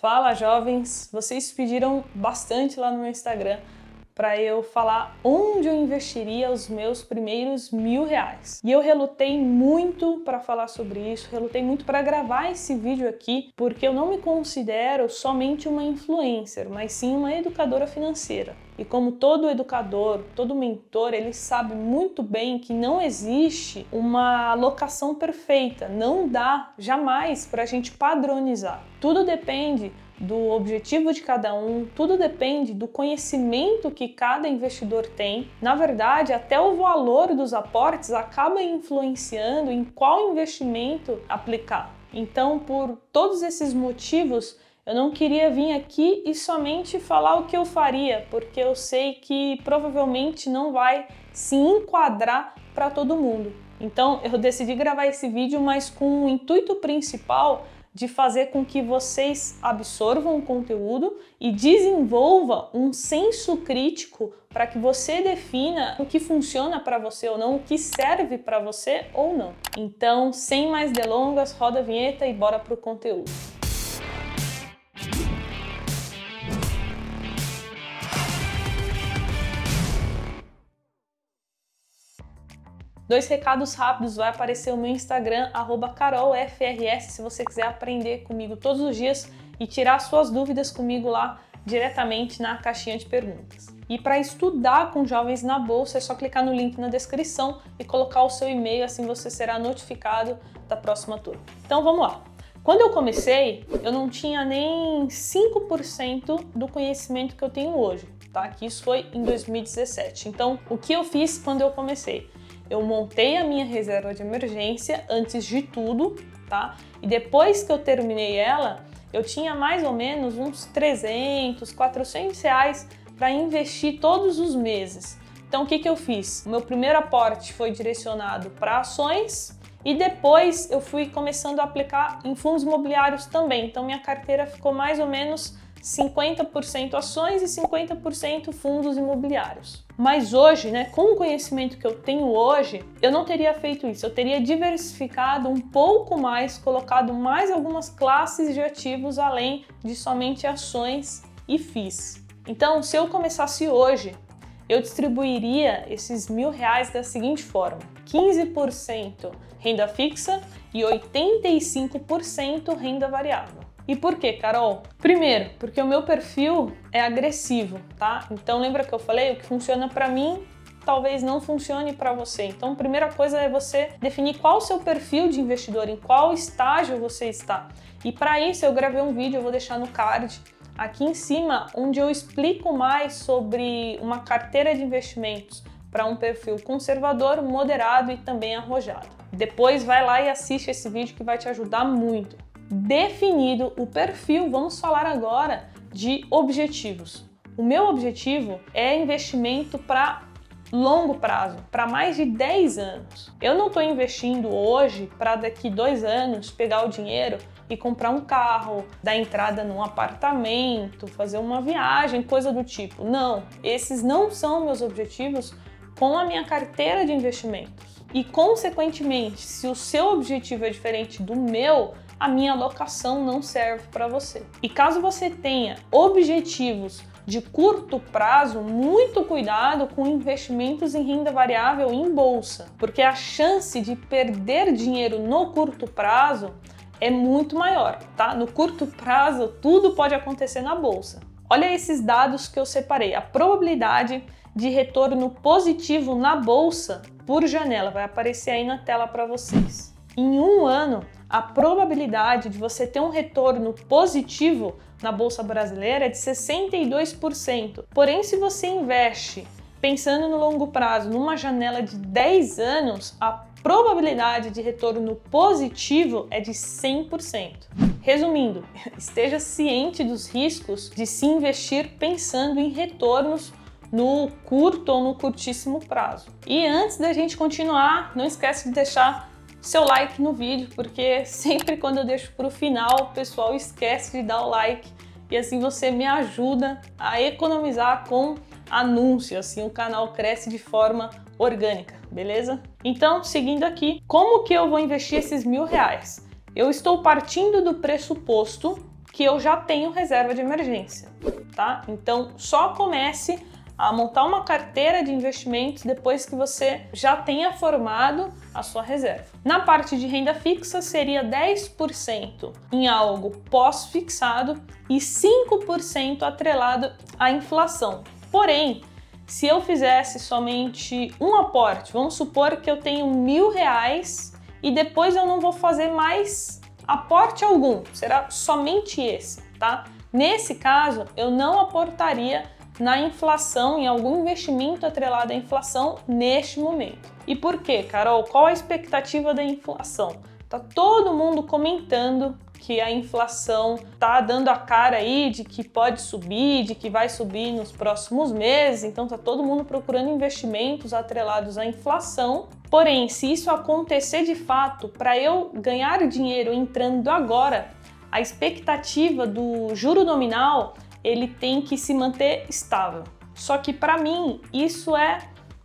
Fala jovens, vocês pediram bastante lá no meu Instagram para eu falar onde eu investiria os meus primeiros mil reais. E eu relutei muito para falar sobre isso, relutei muito para gravar esse vídeo aqui, porque eu não me considero somente uma influencer, mas sim uma educadora financeira. E como todo educador, todo mentor, ele sabe muito bem que não existe uma alocação perfeita, não dá jamais para a gente padronizar. Tudo depende do objetivo de cada um, tudo depende do conhecimento que cada investidor tem. Na verdade, até o valor dos aportes acaba influenciando em qual investimento aplicar. Então, por todos esses motivos, eu não queria vir aqui e somente falar o que eu faria, porque eu sei que provavelmente não vai se enquadrar para todo mundo. Então, eu decidi gravar esse vídeo, mas com o intuito principal de fazer com que vocês absorvam o conteúdo e desenvolva um senso crítico para que você defina o que funciona para você ou não, o que serve para você ou não. Então, sem mais delongas, roda a vinheta e bora pro conteúdo. Dois recados rápidos, vai aparecer o meu Instagram, carolfrs, se você quiser aprender comigo todos os dias e tirar suas dúvidas comigo lá diretamente na caixinha de perguntas. E para estudar com jovens na bolsa, é só clicar no link na descrição e colocar o seu e-mail, assim você será notificado da próxima turma. Então vamos lá. Quando eu comecei, eu não tinha nem 5% do conhecimento que eu tenho hoje, tá? Que isso foi em 2017. Então, o que eu fiz quando eu comecei? Eu montei a minha reserva de emergência antes de tudo, tá? E depois que eu terminei ela, eu tinha mais ou menos uns 300, 400 reais para investir todos os meses. Então, o que, que eu fiz? O meu primeiro aporte foi direcionado para ações e depois eu fui começando a aplicar em fundos imobiliários também. Então, minha carteira ficou mais ou menos 50% ações e 50% fundos imobiliários. Mas hoje, né, com o conhecimento que eu tenho hoje, eu não teria feito isso. Eu teria diversificado um pouco mais, colocado mais algumas classes de ativos além de somente ações e FIIs. Então, se eu começasse hoje, eu distribuiria esses mil reais da seguinte forma: 15% renda fixa e 85% renda variável. E por quê, Carol? Primeiro, porque o meu perfil é agressivo, tá? Então lembra que eu falei o que funciona para mim talvez não funcione para você. Então, a primeira coisa é você definir qual o seu perfil de investidor, em qual estágio você está. E para isso eu gravei um vídeo, eu vou deixar no card aqui em cima, onde eu explico mais sobre uma carteira de investimentos para um perfil conservador, moderado e também arrojado. Depois vai lá e assiste esse vídeo que vai te ajudar muito definido o perfil, vamos falar agora de objetivos. O meu objetivo é investimento para longo prazo, para mais de 10 anos. Eu não estou investindo hoje para daqui dois anos pegar o dinheiro e comprar um carro, dar entrada num apartamento, fazer uma viagem, coisa do tipo. Não, esses não são meus objetivos com a minha carteira de investimentos. E, consequentemente, se o seu objetivo é diferente do meu, a minha alocação não serve para você. E caso você tenha objetivos de curto prazo, muito cuidado com investimentos em renda variável em bolsa, porque a chance de perder dinheiro no curto prazo é muito maior, tá? No curto prazo, tudo pode acontecer na bolsa. Olha esses dados que eu separei. A probabilidade de retorno positivo na bolsa por janela vai aparecer aí na tela para vocês. Em um ano, a probabilidade de você ter um retorno positivo na bolsa brasileira é de 62%. Porém, se você investe pensando no longo prazo, numa janela de 10 anos, a probabilidade de retorno positivo é de 100%. Resumindo, esteja ciente dos riscos de se investir pensando em retornos no curto ou no curtíssimo prazo. E antes da gente continuar, não esquece de deixar seu like no vídeo, porque sempre quando eu deixo para o final, o pessoal esquece de dar o like e assim você me ajuda a economizar com anúncio, assim o canal cresce de forma orgânica, beleza? Então, seguindo aqui, como que eu vou investir esses mil reais? Eu estou partindo do pressuposto que eu já tenho reserva de emergência, tá? Então, só comece a montar uma carteira de investimentos depois que você já tenha formado a sua reserva. Na parte de renda fixa seria 10% em algo pós-fixado e 5% atrelado à inflação. Porém, se eu fizesse somente um aporte, vamos supor que eu tenho mil reais e depois eu não vou fazer mais aporte algum, será somente esse, tá? Nesse caso, eu não aportaria na inflação, em algum investimento atrelado à inflação neste momento. E por quê, Carol? Qual a expectativa da inflação? Tá todo mundo comentando que a inflação tá dando a cara aí de que pode subir, de que vai subir nos próximos meses, então tá todo mundo procurando investimentos atrelados à inflação. Porém, se isso acontecer de fato, para eu ganhar dinheiro entrando agora, a expectativa do juro nominal ele tem que se manter estável. Só que para mim isso é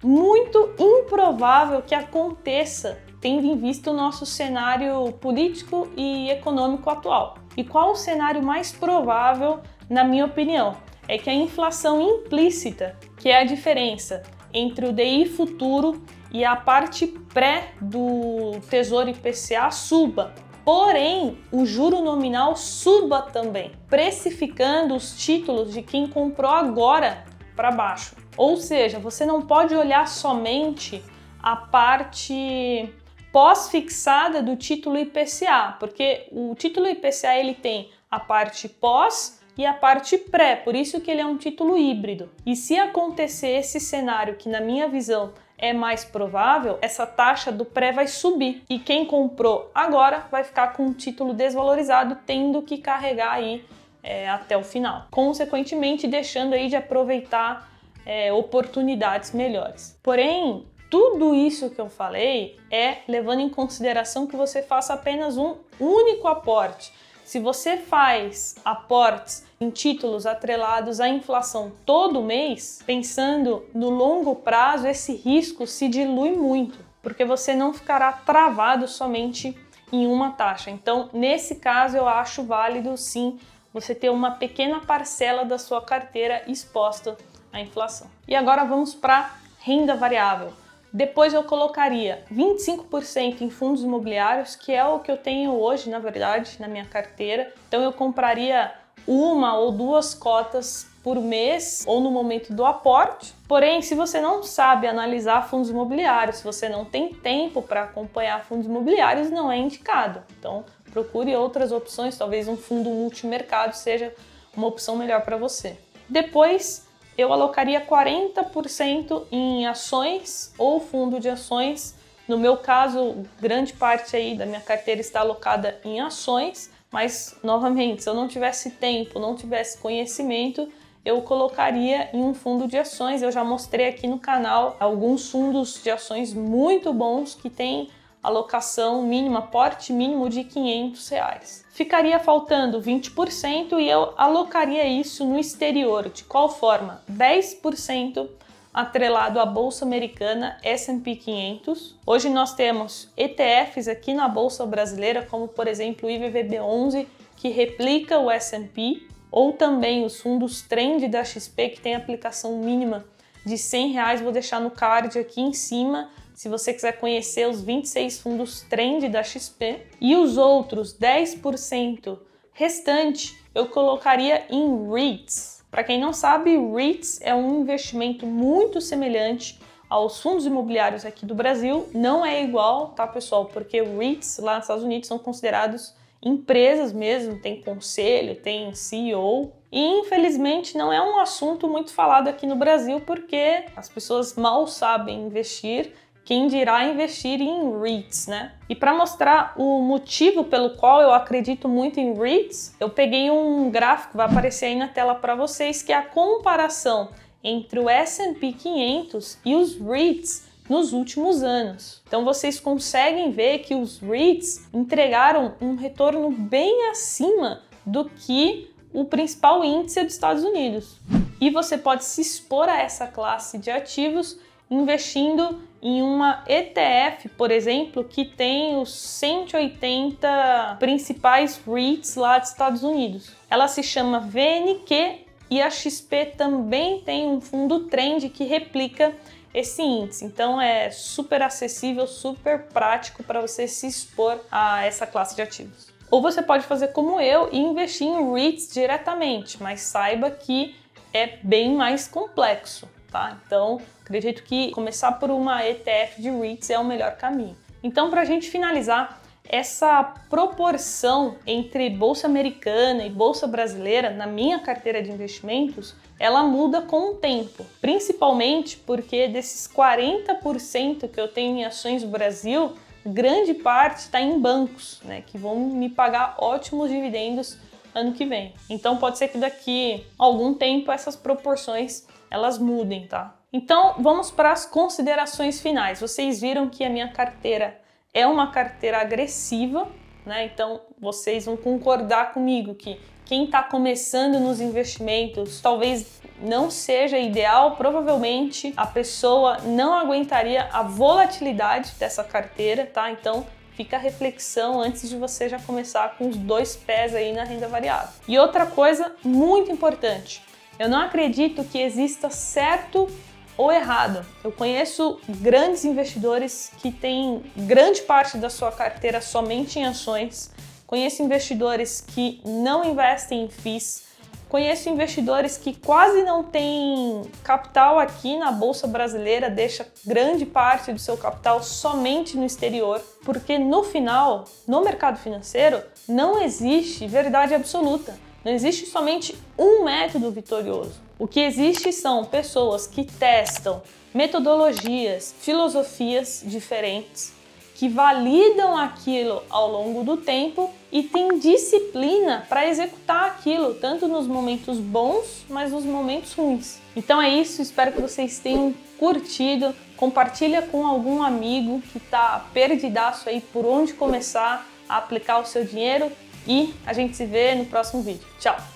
muito improvável que aconteça, tendo em vista o nosso cenário político e econômico atual. E qual o cenário mais provável, na minha opinião? É que a inflação implícita, que é a diferença entre o DI futuro e a parte pré do Tesouro IPCA, suba porém o juro nominal suba também, precificando os títulos de quem comprou agora para baixo. Ou seja, você não pode olhar somente a parte pós-fixada do título IPCA, porque o título IPCA ele tem a parte pós e a parte pré, por isso que ele é um título híbrido. E se acontecer esse cenário que na minha visão é mais provável, essa taxa do pré vai subir e quem comprou agora vai ficar com o título desvalorizado, tendo que carregar aí é, até o final, consequentemente deixando aí de aproveitar é, oportunidades melhores. Porém, tudo isso que eu falei é levando em consideração que você faça apenas um único aporte. Se você faz aportes em títulos atrelados à inflação todo mês, pensando no longo prazo, esse risco se dilui muito, porque você não ficará travado somente em uma taxa. Então, nesse caso, eu acho válido sim você ter uma pequena parcela da sua carteira exposta à inflação. E agora vamos para renda variável. Depois eu colocaria 25% em fundos imobiliários, que é o que eu tenho hoje, na verdade, na minha carteira. Então eu compraria uma ou duas cotas por mês ou no momento do aporte. Porém, se você não sabe analisar fundos imobiliários, se você não tem tempo para acompanhar fundos imobiliários, não é indicado. Então, procure outras opções, talvez um fundo multimercado seja uma opção melhor para você. Depois, eu alocaria 40% em ações ou fundo de ações. No meu caso, grande parte aí da minha carteira está alocada em ações, mas novamente, se eu não tivesse tempo, não tivesse conhecimento, eu colocaria em um fundo de ações. Eu já mostrei aqui no canal alguns fundos de ações muito bons que têm alocação mínima, porte mínimo de 500 reais. Ficaria faltando 20% e eu alocaria isso no exterior. De qual forma? 10% atrelado à bolsa americana S&P 500. Hoje nós temos ETFs aqui na bolsa brasileira, como por exemplo o IVVB11, que replica o S&P, ou também os fundos Trend da XP, que tem aplicação mínima de 100 reais. Vou deixar no card aqui em cima se você quiser conhecer os 26 fundos trend da XP e os outros 10% restante, eu colocaria em REITs. Para quem não sabe, REITs é um investimento muito semelhante aos fundos imobiliários aqui do Brasil. Não é igual, tá, pessoal? Porque REITs lá nos Estados Unidos são considerados empresas mesmo, tem conselho, tem CEO. E infelizmente não é um assunto muito falado aqui no Brasil porque as pessoas mal sabem investir quem dirá investir em REITs, né? E para mostrar o motivo pelo qual eu acredito muito em REITs, eu peguei um gráfico, vai aparecer aí na tela para vocês, que é a comparação entre o S&P 500 e os REITs nos últimos anos. Então vocês conseguem ver que os REITs entregaram um retorno bem acima do que o principal índice dos Estados Unidos. E você pode se expor a essa classe de ativos investindo em uma ETF, por exemplo, que tem os 180 principais REITs lá dos Estados Unidos. Ela se chama VNQ e a XP também tem um fundo trend que replica esse índice. Então é super acessível, super prático para você se expor a essa classe de ativos. Ou você pode fazer como eu e investir em REITs diretamente, mas saiba que é bem mais complexo, tá? Então, acredito que começar por uma ETF de REITs é o melhor caminho. Então, para a gente finalizar, essa proporção entre bolsa americana e bolsa brasileira na minha carteira de investimentos, ela muda com o tempo, principalmente porque desses 40% que eu tenho em ações do Brasil, grande parte está em bancos, né, que vão me pagar ótimos dividendos ano que vem. Então pode ser que daqui algum tempo essas proporções elas mudem, tá? Então vamos para as considerações finais. Vocês viram que a minha carteira é uma carteira agressiva, né? Então vocês vão concordar comigo que quem está começando nos investimentos talvez não seja ideal, provavelmente a pessoa não aguentaria a volatilidade dessa carteira, tá? Então fica a reflexão antes de você já começar com os dois pés aí na renda variável. E outra coisa muito importante, eu não acredito que exista certo ou errado. Eu conheço grandes investidores que têm grande parte da sua carteira somente em ações. Conheço investidores que não investem em FIIs. Conheço investidores que quase não têm capital aqui na bolsa brasileira, deixa grande parte do seu capital somente no exterior, porque no final, no mercado financeiro, não existe verdade absoluta. Não existe somente um método vitorioso. O que existe são pessoas que testam metodologias, filosofias diferentes, que validam aquilo ao longo do tempo e têm disciplina para executar aquilo, tanto nos momentos bons, mas nos momentos ruins. Então é isso, espero que vocês tenham curtido. Compartilha com algum amigo que está perdidaço aí por onde começar a aplicar o seu dinheiro e a gente se vê no próximo vídeo. Tchau!